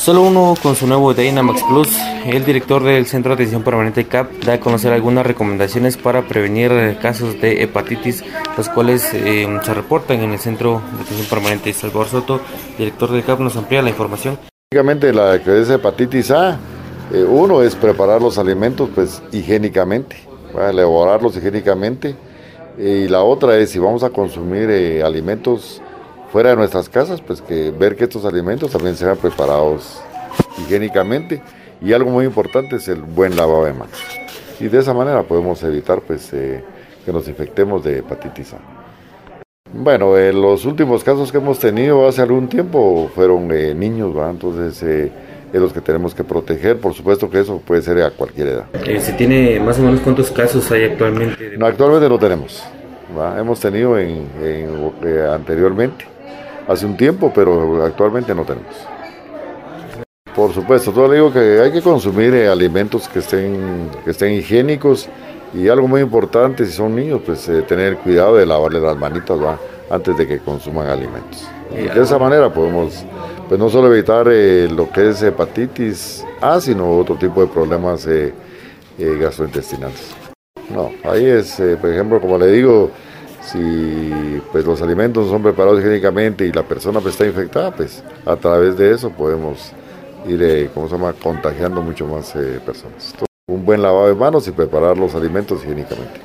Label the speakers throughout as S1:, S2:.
S1: Solo uno con su nuevo Dynamax Plus, el director del Centro de Atención Permanente CAP da a conocer algunas recomendaciones para prevenir casos de hepatitis, los cuales eh, se reportan en el Centro de Atención Permanente. Salvador Soto, director del CAP, nos amplía la información.
S2: Básicamente la que es hepatitis A, eh, uno es preparar los alimentos pues higiénicamente, elaborarlos higiénicamente, y la otra es si vamos a consumir eh, alimentos fuera de nuestras casas, pues que ver que estos alimentos también sean preparados higiénicamente y algo muy importante es el buen lavado de manos. Y de esa manera podemos evitar pues eh, que nos infectemos de hepatitis A. Bueno, en los últimos casos que hemos tenido hace algún tiempo fueron eh, niños, ¿va? entonces eh, es los que tenemos que proteger, por supuesto que eso puede ser a cualquier edad.
S1: ¿Se tiene más o menos cuántos casos hay actualmente?
S2: No, actualmente no tenemos, hemos tenido en, anteriormente hace un tiempo, pero actualmente no tenemos. Por supuesto, todo le digo que hay que consumir eh, alimentos que estén, que estén higiénicos y algo muy importante, si son niños, pues eh, tener cuidado de lavarle las manitas antes de que consuman alimentos. Y de esa manera podemos, pues no solo evitar eh, lo que es hepatitis A, sino otro tipo de problemas gastrointestinales. No, ahí es, por ejemplo, como le digo, si pues los alimentos son preparados higiénicamente y la persona pues, está infectada, pues a través de eso podemos ir, eh, ¿cómo se llama?, contagiando mucho más eh, personas. un buen lavado de manos y preparar los alimentos higiénicamente.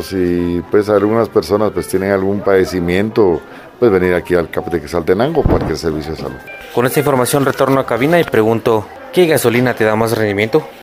S2: Si pues algunas personas pues tienen algún padecimiento, pues venir aquí al CAP de Quetzaltenango, cualquier servicio de salud.
S1: Con esta información retorno a cabina y pregunto, ¿qué gasolina te da más rendimiento?